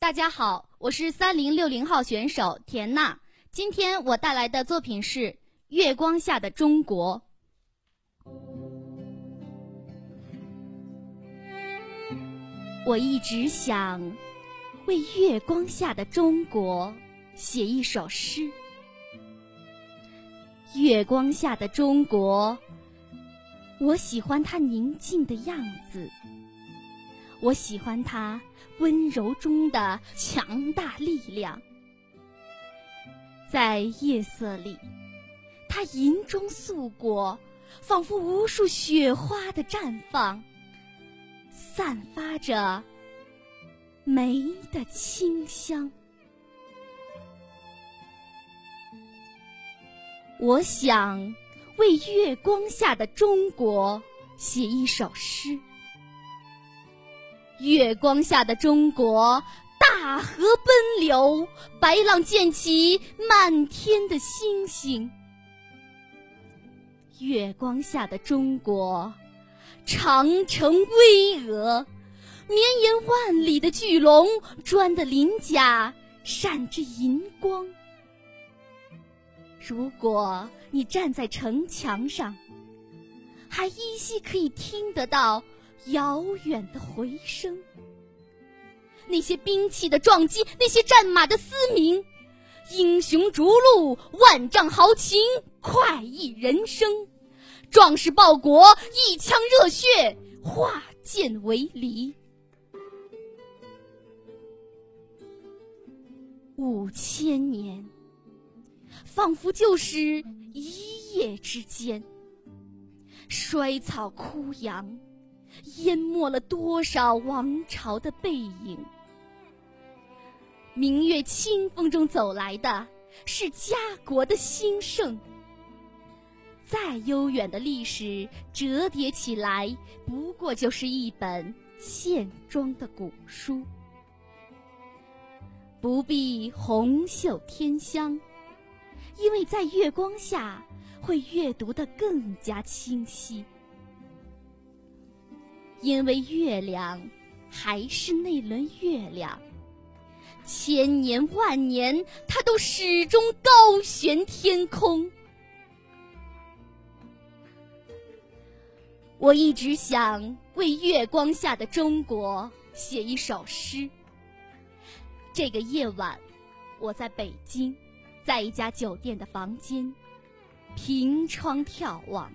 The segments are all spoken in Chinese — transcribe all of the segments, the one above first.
大家好，我是三零六零号选手田娜。今天我带来的作品是《月光下的中国》。我一直想为月光下的中国写一首诗。月光下的中国，我喜欢它宁静的样子，我喜欢它温柔中的强大力量。在夜色里，它银装素裹，仿佛无数雪花的绽放，散发着梅的清香。我想为月光下的中国写一首诗。月光下的中国，大河奔流，白浪溅起漫天的星星。月光下的中国，长城巍峨，绵延万里的巨龙，砖的鳞甲闪着银光。如果你站在城墙上，还依稀可以听得到遥远的回声。那些兵器的撞击，那些战马的嘶鸣，英雄逐鹿，万丈豪情，快意人生。壮士报国，一腔热血，化剑为犁。五千年。仿佛就是一夜之间，衰草枯杨，淹没了多少王朝的背影。明月清风中走来的是家国的兴盛。再悠远的历史折叠起来，不过就是一本线装的古书，不必红袖添香。因为在月光下，会阅读的更加清晰。因为月亮还是那轮月亮，千年万年，它都始终高悬天空。我一直想为月光下的中国写一首诗。这个夜晚，我在北京。在一家酒店的房间，凭窗眺望，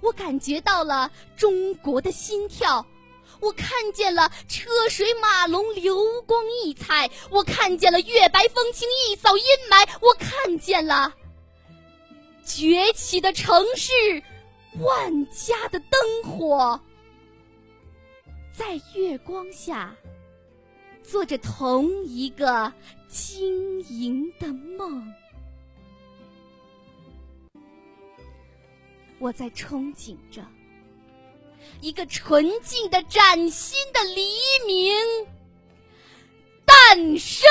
我感觉到了中国的心跳。我看见了车水马龙，流光溢彩；我看见了月白风清，一扫阴霾；我看见了崛起的城市，万家的灯火，在月光下。做着同一个晶莹的梦，我在憧憬着一个纯净的、崭新的黎明诞生。